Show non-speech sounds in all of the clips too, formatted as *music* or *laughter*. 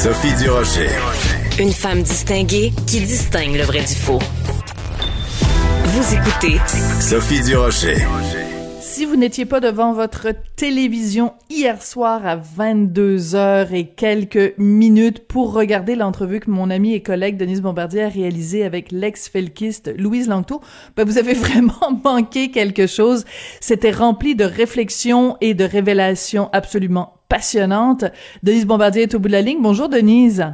Sophie Durocher. Une femme distinguée qui distingue le vrai du faux. Vous écoutez Sophie Durocher. Si vous n'étiez pas devant votre télévision hier soir à 22h et quelques minutes pour regarder l'entrevue que mon ami et collègue Denise Bombardier a réalisée avec l'ex-felkiste Louise Langto, ben vous avez *laughs* vraiment manqué quelque chose. C'était rempli de réflexions et de révélations absolument passionnantes. Denise Bombardier est au bout de la ligne. Bonjour Denise.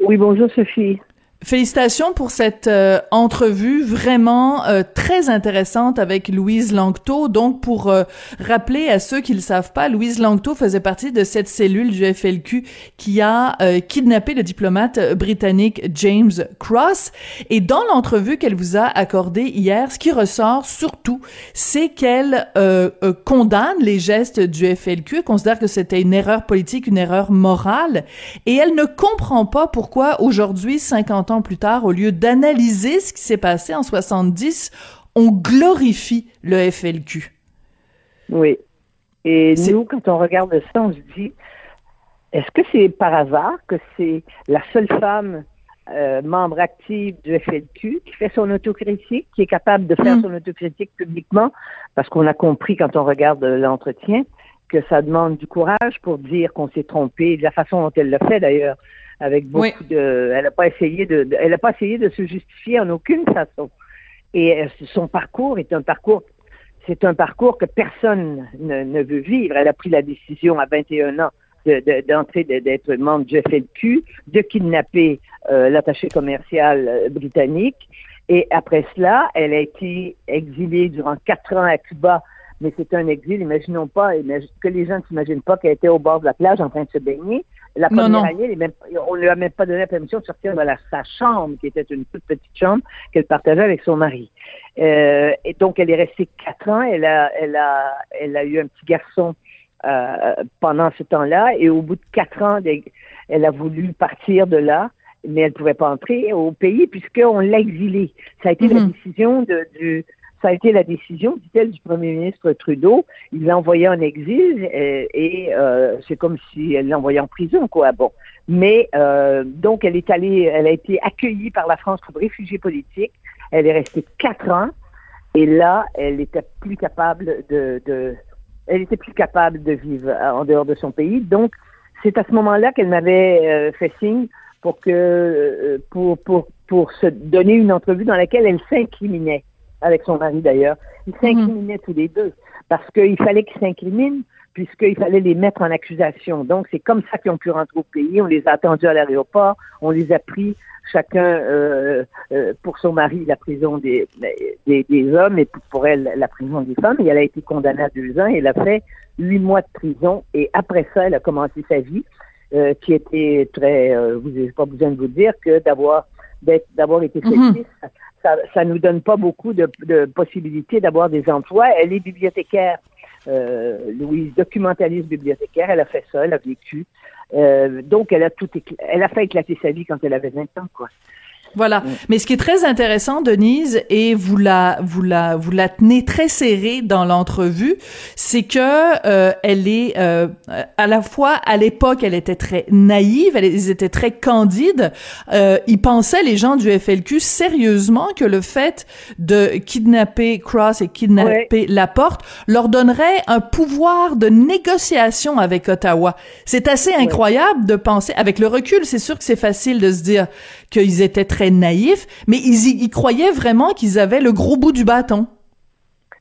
Oui, bonjour Sophie. Félicitations pour cette euh, entrevue vraiment euh, très intéressante avec Louise Langto. Donc, pour euh, rappeler à ceux qui ne le savent pas, Louise Langto faisait partie de cette cellule du FLQ qui a kidnappé le diplomate britannique James Cross. Et dans l'entrevue qu'elle vous a accordée hier, ce qui ressort surtout, c'est qu'elle condamne les gestes du FLQ, considère que c'était une erreur politique, une erreur morale, et elle ne comprend pas pourquoi aujourd'hui, 50 ans plus tard, au lieu d'analyser ce qui s'est passé en 70, on glorifie le FLQ. Oui. Et nous, quand on regarde ça, on se dit, est-ce que c'est par hasard que c'est la seule femme euh, membre active du FLQ qui fait son autocritique, qui est capable de faire mm. son autocritique publiquement, parce qu'on a compris quand on regarde l'entretien que ça demande du courage pour dire qu'on s'est trompé, de la façon dont elle le fait d'ailleurs avec beaucoup de. Elle n'a pas essayé de, Elle a pas essayé de se justifier en aucune façon. Et euh, son parcours est un parcours. C'est un parcours que personne ne, veut vivre. Elle a pris la décision à 21 ans d'entrer, d'être membre du FLQ, de kidnapper euh, l'attaché commercial euh, britannique. Et après cela, elle a été exilée durant quatre ans à Cuba mais c'est un exil. Imaginons pas, que les gens ne s'imaginent pas qu'elle était au bord de la plage en train de se baigner. La première année, on ne lui a même pas donné la permission de sortir de sa chambre, qui était une toute petite chambre qu'elle partageait avec son mari. Euh, et donc, elle est restée quatre ans. Elle a, elle a, elle a eu un petit garçon euh, pendant ce temps-là. Et au bout de quatre ans, elle a voulu partir de là mais elle ne pouvait pas entrer au pays puisqu'on l'a exilée. Ça a été la mm-hmm. décision de, du, ça a été la décision, dit-elle, du premier ministre Trudeau. Il l'a envoyé en exil euh, et, euh, c'est comme si elle l'envoyait en prison, quoi. Bon. Mais euh, donc, elle est allée, elle a été accueillie par la France comme réfugiée politique. Elle est restée quatre ans et là, elle était plus capable de, elle était plus capable de vivre en dehors de son pays. Donc, c'est à ce moment-là qu'elle m'avait fait signe pour que pour, pour pour se donner une entrevue dans laquelle elle s'incriminait avec son mari d'ailleurs. Ils s'incriminaient tous les deux parce qu'il fallait qu'ils s'incrimine puisqu'il fallait les mettre en accusation. Donc, c'est comme ça qu'ils ont pu rentrer au pays. On les a attendus à l'aéroport, on les a pris chacun euh, euh, pour son mari la prison des, des, des, hommes et pour elle la prison des femmes. Et elle a été condamnée à deux ans. Elle a fait huit mois de prison et après ça, elle a commencé sa vie euh, qui était très, vous n'avez pas besoin de vous dire que d'avoir d'avoir été mm ça, ça nous donne pas beaucoup de, de possibilités d'avoir des emplois. Elle est bibliothécaire, euh, Louise, documentaliste bibliothécaire. Elle a fait ça, elle a vécu. Euh, donc, elle a tout, elle a fait éclater sa vie quand elle avait 20 ans, quoi. Voilà. Mm. Mais ce qui est très intéressant, Denise, et vous la, vous la, vous la tenez très serrée dans l'entrevue, c'est que euh, elle est euh, à la fois à l'époque, elle était très naïve, elle, ils étaient très candides. Euh, ils pensaient les gens du FLQ sérieusement que le fait de kidnapper Cross et kidnapper Laporte leur donnerait un pouvoir de négociation avec Ottawa. C'est assez incroyable de penser. Avec le recul, c'est sûr que c'est facile de se dire qu'ils étaient très naïfs, mais ils, y, croyaient vraiment qu'ils avaient le gros bout du bâton.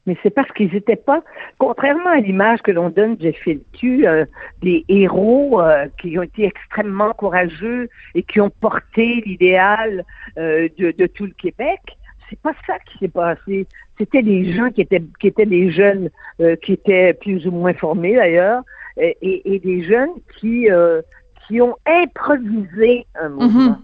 Mais c'est parce qu'ils n'étaient pas, contrairement à l'image que l'on donne de FLQ, euh, des héros euh, qui ont été extrêmement courageux et qui ont porté l'idéal euh, de, tout le Québec. C'est pas ça qui s'est passé. C'était des gens qui étaient qui étaient des jeunes qui étaient plus ou moins formés d'ailleurs et, et, des jeunes qui qui ont improvisé un mouvement.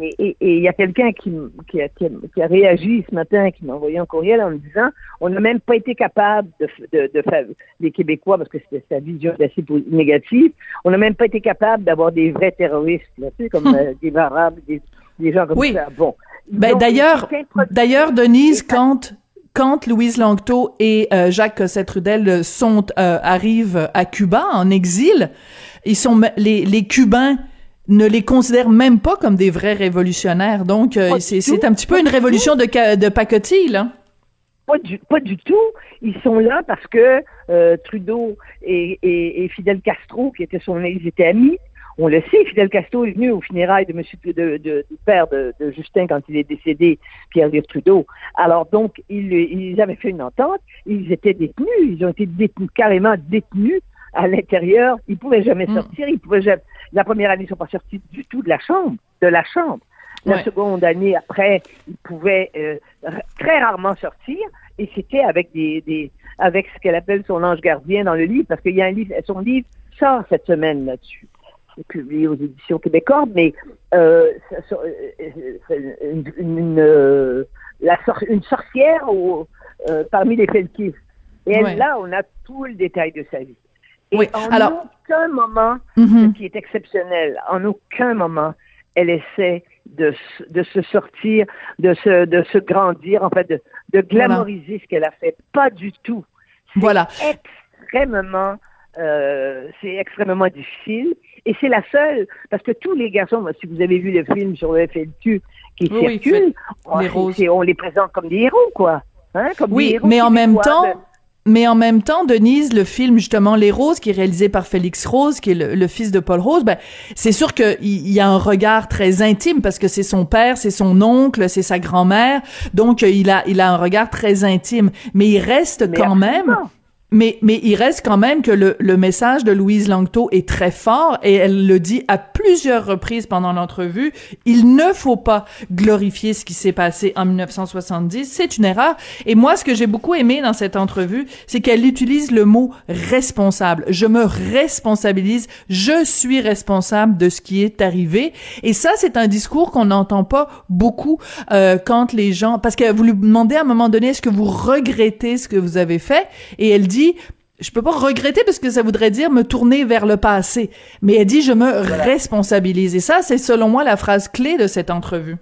Et il y a quelqu'un qui, qui, a, qui, a, réagi ce matin, qui m'a envoyé un courriel en me disant on n'a même pas été capable de, de, de faire, les Québécois, parce que c'était sa vision assez négative, on n'a même pas été capable d'avoir des vrais terroristes, là, tu sais, comme hum. euh, des Arabes, des, des, gens comme ça. Bon. Ben, d'ailleurs, d'ailleurs, Denise, quand quand Louise Langto et euh, Jacques Cossette-Trudel sont euh, arrivent à Cuba en exil, ils sont les, les Cubains ne les considère même pas comme des vrais révolutionnaires. Donc, euh, c'est un petit peu une révolution de, de pacotille, là. Pas du, pas du tout. Ils sont là parce que euh, Trudeau et, et, Fidel Castro, qui étaient son, ils étaient amis. On le sait, Fidel Castro est venu au funérailles de monsieur de, de, du père de, de, Justin quand il est décédé, Pierre-Luc Trudeau. Alors donc, ils, ils avaient fait une entente. Ils étaient détenus. Ils ont été détenus, carrément détenus à l'intérieur. Ils pouvaient jamais mm. sortir. Ils pouvaient jamais, la première année, ils sont pas sortis du tout de la chambre, de la chambre. La seconde année après, ils pouvaient euh, très rarement sortir et c'était avec des, des avec ce qu'elle appelle son ange gardien dans le livre parce qu'il y a un livre, son livre sort cette semaine là-dessus. C'est publié aux éditions québécoises, mais euh, une, une, euh, la une sorcière au, euh, parmi les Felkis. Et elle, là, on a tout le détail de sa vie. Oui. en Alors, aucun moment, mm-hmm. ce qui est exceptionnel, en aucun moment, elle essaie de, de se sortir, de se, de se grandir, en fait, de, de glamoriser ce qu'elle a fait. Pas du tout. Voilà. Extrêmement, euh, c'est extrêmement difficile. Et c'est la seule, parce que tous les garçons, si vous avez vu le film sur le FLQ qui circule, on, les on les présente comme des héros, quoi. Hein, comme oui, des héros mais en même temps, mais en même temps, Denise, le film justement Les Roses, qui est réalisé par Félix Rose, qui est le, fils de Paul Rose, ben c'est sûr qu'il y a un regard très intime parce que c'est son père, c'est son oncle, c'est sa grand-mère, donc il a il a un regard très intime. Mais il reste quand même. Mais, mais il reste quand même que le, le message de Louise Langto est très fort et elle le dit à plusieurs reprises pendant l'entrevue. Il ne faut pas glorifier ce qui s'est passé en 1970. C'est une erreur. Et moi, ce que j'ai beaucoup aimé dans cette entrevue, c'est qu'elle utilise le mot responsable. Je me responsabilise. Je suis responsable de ce qui est arrivé. Et ça, c'est un discours qu'on n'entend pas beaucoup euh, quand les gens, parce que vous lui demandez à un moment donné, est-ce que vous regrettez ce que vous avez fait? Et elle dit dit je peux pas regretter parce que ça voudrait dire me tourner vers le passé. Mais elle dit je me responsabilise. Et ça, c'est selon moi la phrase clé de cette entrevue.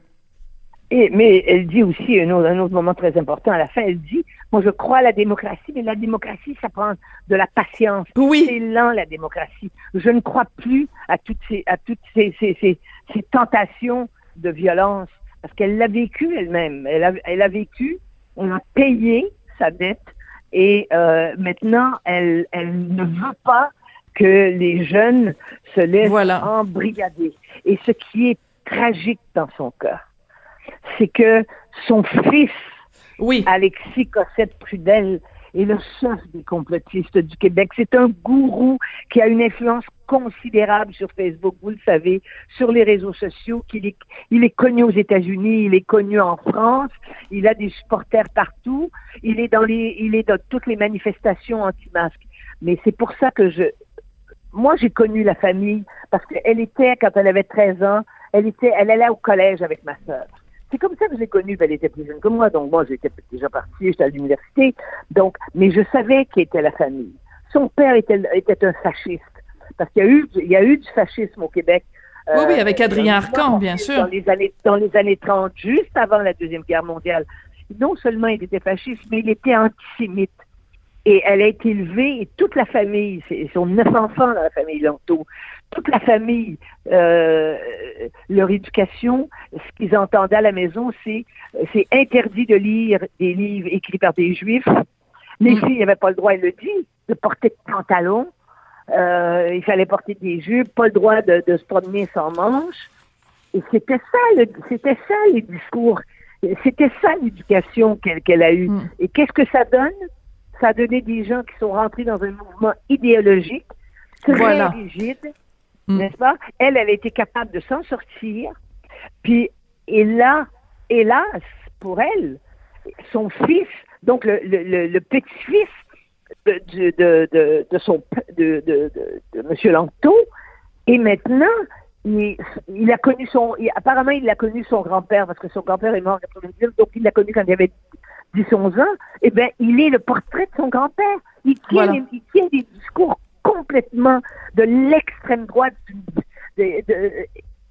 Et, mais elle dit aussi un autre, un autre moment très important à la fin. Elle dit moi je crois à la démocratie, mais la démocratie ça prend de la patience. Oui. C'est lent la démocratie. Je ne crois plus à toutes ces à toutes ces, ces, ces, ces tentations de violence parce qu'elle l'a vécu elle-même. Elle a, elle a vécu. On a payé sa dette et euh, maintenant, elle, elle ne veut pas que les jeunes se laissent embrigader. Et ce qui est tragique dans son cœur, c'est que son fils, oui. Alexis Cossette-Prudel, est le chef des complotistes du Québec. C'est un gourou qui a une influence considérable sur Facebook, vous le savez, sur les réseaux sociaux, qu'il est, il est connu aux États-Unis, il est connu en France, il a des supporters partout, il est dans les, il est dans toutes les manifestations anti-masques. Mais c'est pour ça que je, moi j'ai connu la famille parce qu'elle était, quand elle avait 13 ans, elle était, elle allait au collège avec ma sœur. C'est comme ça que j'ai connu, elle était plus jeune que moi, donc moi j'étais déjà partie, j'étais à l'université, donc, mais je savais qui était la famille. Son père était un fasciste parce qu'il y a eu, il y a eu du fascisme au Québec. oui, oui, avec euh, Adrien Arcan, bien sûr. Dans les années, dans les années 30, juste avant la Deuxième Guerre mondiale. Non seulement il était fasciste, mais il était antisémite. Et elle a été élevée, et toute la famille, ils sont neuf enfants dans la famille Lanto, toute la famille, euh, leur éducation, ce qu'ils entendaient à la maison, c'est c'est interdit de lire des livres écrits par des juifs. Les mm. filles n'avaient pas le droit, elle le dit, de porter de pantalons. Euh, il fallait porter des jupes, pas le droit de, de se promener sans manches. Et c'était ça, c'était ça les discours. C'était ça l'éducation qu'elle a eue. Mm. Et qu'est-ce que ça donne? Ça a donné des gens qui sont rentrés dans un mouvement idéologique très rigide, mm. n'est-ce pas? Elle, elle a été capable de s'en sortir. Puis, et là, hélas, pour elle, son fils, donc le, le, le petit-fils de, de, de, de, son de, de, Monsieur Langto. Et maintenant, il, il a connu son, apparemment, il a connu son grand-père parce que son grand-père est mort en 99, donc il l'a connu quand il avait 10-11 ans. Et eh bien, il est le portrait de son grand-père. Il tient, il tient des discours complètement de l'extrême droite,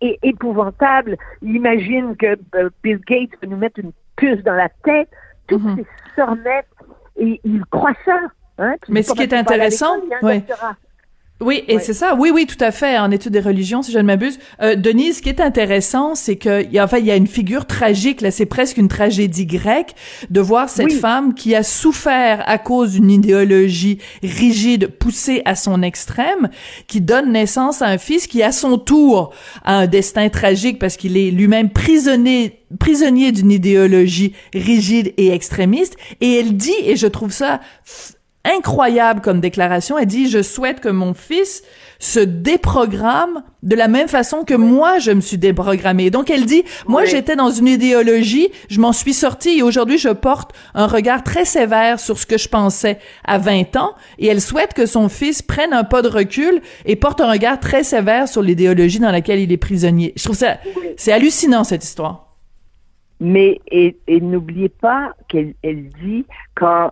et épouvantable. Il imagine que euh, Bill Gates va nous mettre une puce dans la tête. Toutes mm-hmm. ces sornettes, et il croit ça. Hein, Mais ce qui est intéressant, oui. Oui, et c'est ça. Oui, oui, tout à fait. En études des religions, si je ne m'abuse. Euh, Denise, ce qui est intéressant, c'est que, y a, enfin, il y a une figure tragique. Là, c'est presque une tragédie grecque de voir cette femme qui a souffert à cause d'une idéologie rigide poussée à son extrême, qui donne naissance à un fils qui, à son tour, a un destin tragique parce qu'il est lui-même prisonnier prisonnier d'une idéologie rigide et extrémiste. Et elle dit, et je trouve ça incroyable comme déclaration. Elle dit, je souhaite que mon fils se déprogramme de la même façon que moi, je me suis déprogrammée. Donc, elle dit, moi, j'étais dans une idéologie, je m'en suis sortie et aujourd'hui, je porte un regard très sévère sur ce que je pensais à 20 ans et elle souhaite que son fils prenne un pas de recul et porte un regard très sévère sur l'idéologie dans laquelle il est prisonnier. Je trouve ça, c'est hallucinant, cette histoire. Mais et, n'oubliez pas qu'elle elle dit quand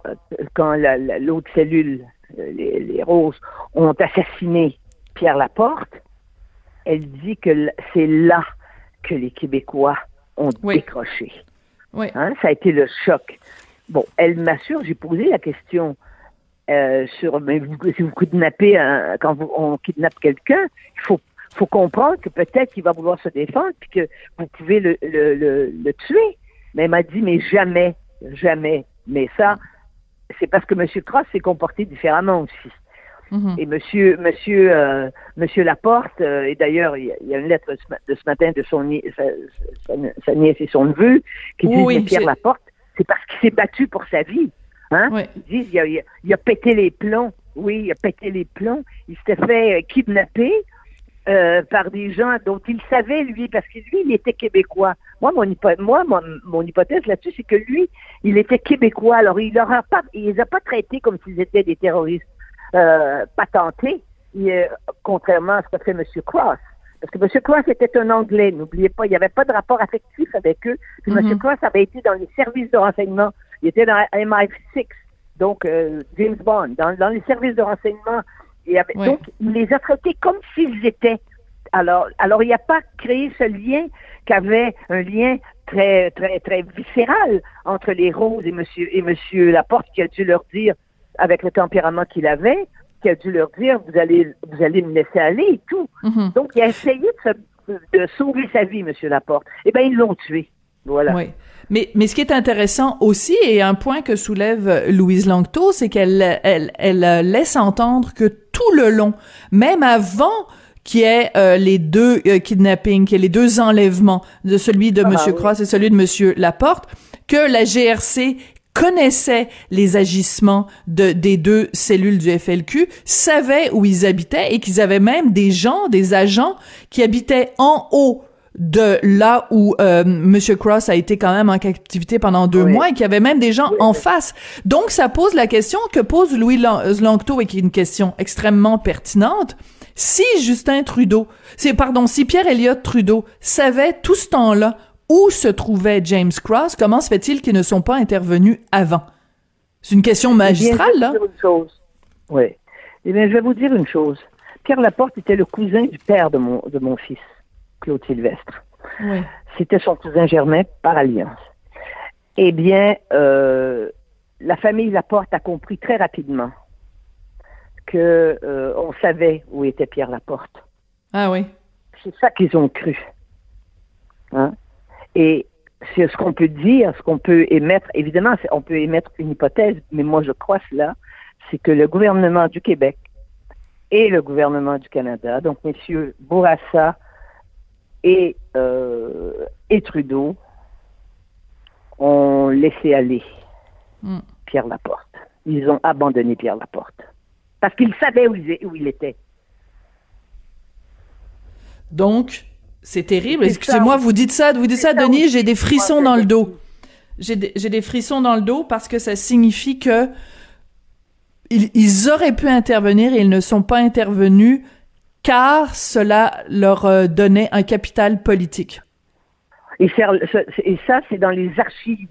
quand l'autre cellule, euh, les, roses, ont assassiné Pierre Laporte, elle dit que c'est là que les Québécois ont décroché. Oui. Hein, ça a été le choc. Bon, elle m'assure, j'ai posé la question euh, sur mais vous, si vous kidnappez quand on kidnappe quelqu'un, il faut faut comprendre que peut-être qu'il va vouloir se défendre puis que vous pouvez le, le, le, tuer. Mais elle m'a dit, mais jamais, jamais. Mais ça, c'est parce que M. Cross s'est comporté différemment aussi. Mm-hmm. Et Monsieur, Monsieur, euh, Monsieur Laporte, euh, et d'ailleurs, il y, a une lettre de ce matin de son sa, nièce et son neveu qui dit Pierre Laporte, c'est parce qu'il s'est battu pour sa vie. Hein? Ils disent il a, il a, pété les plombs. Oui, il a pété les plombs. Il s'était fait kidnapper. Euh, par des gens dont il savait, lui, parce que lui, il était québécois. Moi, mon, moi, mon, hypothèse là-dessus, c'est que lui, il était québécois. Alors, il leur a pas, il les a pas traités comme s'ils étaient des terroristes euh, patentés, contrairement à ce que fait M. Cross. Parce que M. Cross était un Anglais, n'oubliez pas, il n'y avait pas de rapport affectif avec eux. Puis M. Mm-hmm. Cross avait été dans les services de renseignement. Il était dans MI6, donc euh, James Bond, dans, dans les services de renseignement donc, il les a traités comme s'ils étaient. Alors, alors il n'a pas créé ce lien qu'avait un lien très, très, très viscéral entre les roses et monsieur, et monsieur Laporte qui a dû leur dire, avec le tempérament qu'il avait, qui a dû leur dire, vous allez, vous allez me laisser aller et tout. Mm-hmm. Donc, il a essayé de, sauver sa vie, monsieur Laporte. Eh bien, ils l'ont tué. Voilà. Oui. Mais, mais ce qui est intéressant aussi, et un point que soulève Louise Langto, c'est qu'elle elle, elle laisse entendre que tout le long, même avant qui est euh, les deux euh, kidnappings, qui est les deux enlèvements de celui de. Ah, Monsieur Cross et celui de Monsieur Laporte, que la GRC connaissait les agissements de, des deux cellules du FLQ, savait où ils habitaient et qu'ils avaient même des gens, des agents qui habitaient en haut de là où euh, Monsieur Cross a été quand même en captivité pendant deux mois et qu'il y avait même des gens en face. Donc, ça pose la question que pose Louis Langto et qui est une question extrêmement pertinente. Si Justin Trudeau, c'est pardon, si Pierre Elliott Trudeau savait tout ce temps-là où se trouvait James Cross, comment se fait-il qu'ils ne sont pas intervenus avant? C'est une question magistrale, là. Oui. Eh bien, je vais vous dire une chose. Pierre Laporte était le cousin du père de mon, de mon fils. Claude Sylvestre. C'était son cousin Germain par alliance. Eh bien, euh, la famille Laporte a compris très rapidement que euh, on savait où était Pierre Laporte. Ah oui. C'est ça qu'ils ont cru. Hein? Et c'est ce qu'on peut dire, ce qu'on peut émettre. Évidemment, on peut émettre une hypothèse, mais moi je crois cela, c'est que le gouvernement du Québec et le gouvernement du Canada, donc messieurs Bourassa, et, euh, et Trudeau ont laissé aller hmm. Pierre Laporte. Ils ont abandonné Pierre Laporte. Parce qu'ils savaient où il, où il était. Donc, c'est terrible. Excusez-moi, vous dites ça, vous dites ça, Denis, j'ai des frissons dans le dos. J'ai des, des, frissons dans le dos parce que ça signifie que ils, ils auraient pu intervenir et ils ne sont pas intervenus car cela leur euh, donnait un capital politique. Et, ça, c'est dans les archives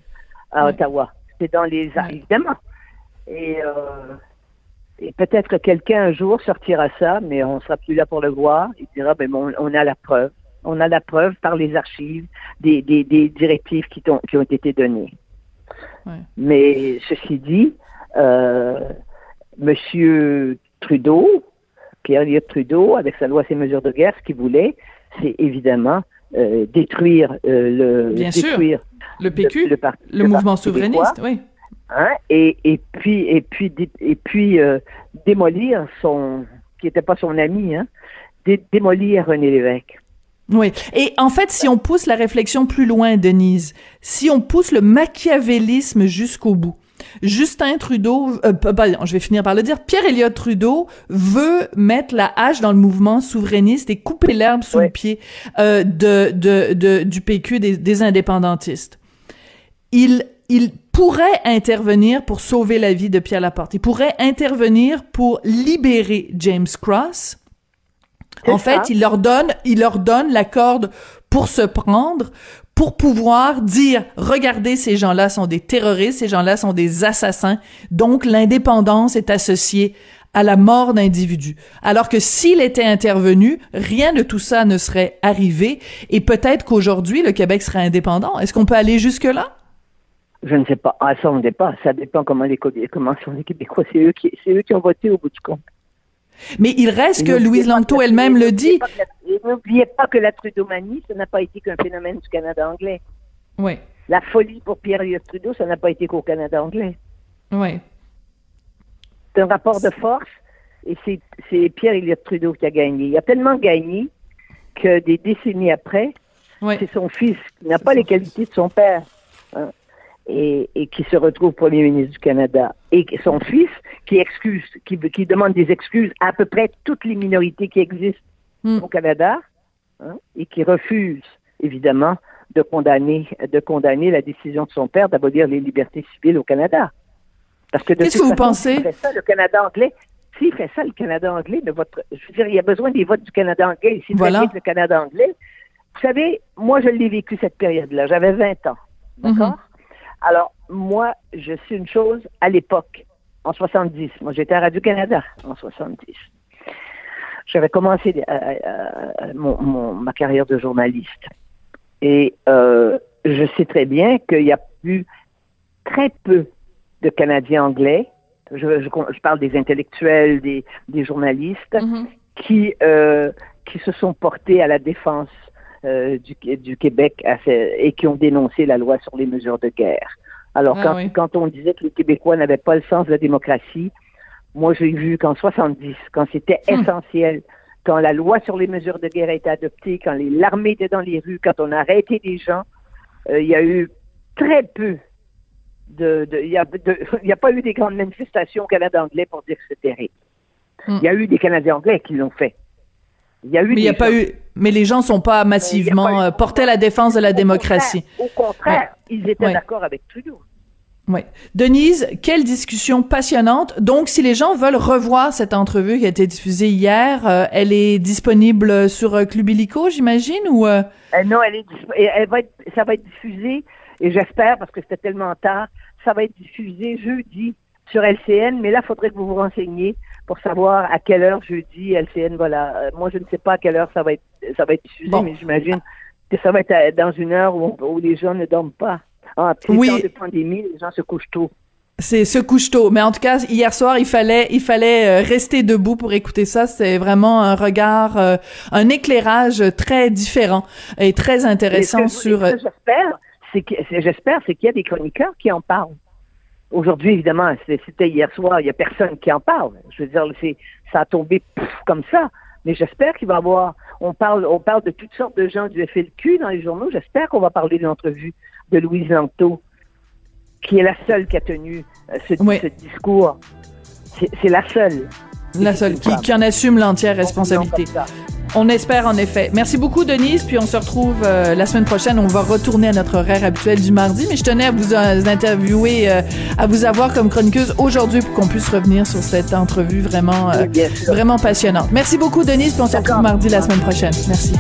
à Ottawa. C'est dans les évidemment. Et, euh, et peut-être que quelqu'un un jour sortira ça, mais on sera plus là pour le voir. Il dira, ben bon, on a la preuve. On a la preuve par les archives des, des, des directives qui, ont, qui ont été données. Mais ceci dit, euh, Monsieur Trudeau Pierre Elliott Trudeau, avec sa loi ses mesures de guerre, ce qu'il voulait, c'est évidemment euh, détruire euh, le détruire le PQ, le, mouvement souverainiste, oui. Hein, et, et puis et puis et puis euh, démolir son qui n'était pas son ami, hein, démolir René Lévesque. Oui. Et en fait, si on pousse la réflexion plus loin, Denise, si on pousse le machiavélisme jusqu'au bout, Justin Trudeau, euh, je vais finir par le dire, Pierre Elliott Trudeau veut mettre la hache dans le mouvement souverainiste et couper l'herbe sous le pied euh, de, de, de, du PQ, des, des indépendantistes. Il, il pourrait intervenir pour sauver la vie de Pierre Laporte. Il pourrait intervenir pour libérer James Cross. En fait, il leur donne, il leur donne la corde pour se prendre, pour pouvoir dire, regardez, ces gens-là sont des terroristes, ces gens-là sont des assassins, donc l'indépendance est associée à la mort d'individus. Alors que s'il était intervenu, rien de tout ça ne serait arrivé et peut-être qu'aujourd'hui, le Québec serait indépendant. Est-ce qu'on peut aller jusque-là? Je ne sais pas. Ah, ça, on pas. Ça dépend comment les, comment sont les Québécois. C'est eux qui, eux qui ont voté au bout du compte. Mais il reste que Louise Langto elle-même le dit. N'oubliez pas que la Trudeau-manie, ça n'a pas été qu'un phénomène du Canada anglais. Oui. La folie pour Pierre Elliott Trudeau, ça n'a pas été qu'au Canada anglais. Oui. C'est un rapport de force et c'est Pierre Elliott Trudeau qui a gagné. Il a tellement gagné que des décennies après, c'est son fils qui n'a pas les qualités de son père. Hein et, qui se retrouve premier ministre du Canada, et son fils qui excuse, qui, qui demande des excuses à, peu près toutes les minorités qui existent hmm. au Canada, hein, et qui refuse évidemment de condamner, de condamner la décision de son père d'abolir les libertés civiles au Canada. Parce que qu'est-ce que vous pensez? fait ça, le Canada anglais. S'il fait ça, le Canada anglais, mais votre, je veux dire, il y a besoin des votes du Canada anglais. S'il voilà. le Canada anglais, vous savez, moi, je l'ai vécu cette période-là. J'avais 20 ans. Mhm. D'accord? Alors, moi, je suis une chose à l'époque, en 70. Moi, j'étais à Radio-Canada en 70. J'avais commencé euh, euh, mon, ma carrière de journaliste. Et euh, je sais très bien qu'il y a eu très peu de Canadiens anglais. Je, je, parle des intellectuels, des, des journalistes, mm-hmm. qui, qui se sont portés à la défense euh, du, du, Québec et qui ont dénoncé la loi sur les mesures de guerre. Alors, ah quand, quand on disait que les Québécois n'avaient pas le sens de la démocratie, moi, j'ai vu qu'en 70, quand c'était hmm. essentiel, quand la loi sur les mesures de guerre a été adoptée, quand l'armée était dans les rues, quand on a arrêté des gens, euh, il y a eu très peu de... Il n'y a, *laughs* a, pas eu des grandes manifestations au Canada anglais pour dire que c'était terrible. Hmm. Il y a eu des Canadiens anglais qui l'ont fait. Il y a eu mais il y a pas eu, mais les gens sont pas massivement euh, portés à la défense de la démocratie. au contraire, ils étaient d'accord avec Trudeau. Oui. Denise, quelle discussion passionnante. Donc, si les gens veulent revoir cette entrevue qui a été diffusée hier, euh, elle est disponible sur euh, Club Illico, j'imagine, ou Non, elle est, elle va être, ça va être diffusé, et j'espère, parce que c'était tellement tard, ça va être diffusé jeudi sur LCN, mais là, il faudrait que vous vous renseigniez pour savoir à quelle heure jeudi LCN va là. Euh, moi, je ne sais pas à quelle heure ça va être, ça va être diffusé, mais j'imagine que ça va être euh, dans une heure où, les gens ne dorment pas. En oui. temps de pandémie, les gens se couchent tôt. C'est se couche tôt, mais en tout cas hier soir il fallait il fallait euh, rester debout pour écouter ça. C'est vraiment un regard, un éclairage très différent et très intéressant sur. J'espère, c'est que j'espère c'est qu'il y a des chroniqueurs qui en parlent. Aujourd'hui, évidemment, c'était hier soir, il n'y a personne qui en parle. Je veux dire, ça a tombé comme ça. Mais j'espère qu'il va y avoir. On parle, on parle de toutes sortes de gens du FLQ dans les journaux. J'espère qu'on va parler de l'entrevue de Louise Lanto, qui est la seule qui a tenu euh, ce, discours. C'est la seule. La seule qui, qui en assume l'entière responsabilité. On espère en effet. Merci beaucoup Denise, puis on se retrouve euh, la semaine prochaine. On va retourner à notre horaire habituel du mardi, mais je tenais à vous euh, interviewer, euh, à vous avoir comme chroniqueuse aujourd'hui pour qu'on puisse revenir sur cette entrevue vraiment, vraiment passionnante. Merci beaucoup Denise, puis on se retrouve mardi la semaine prochaine. Merci.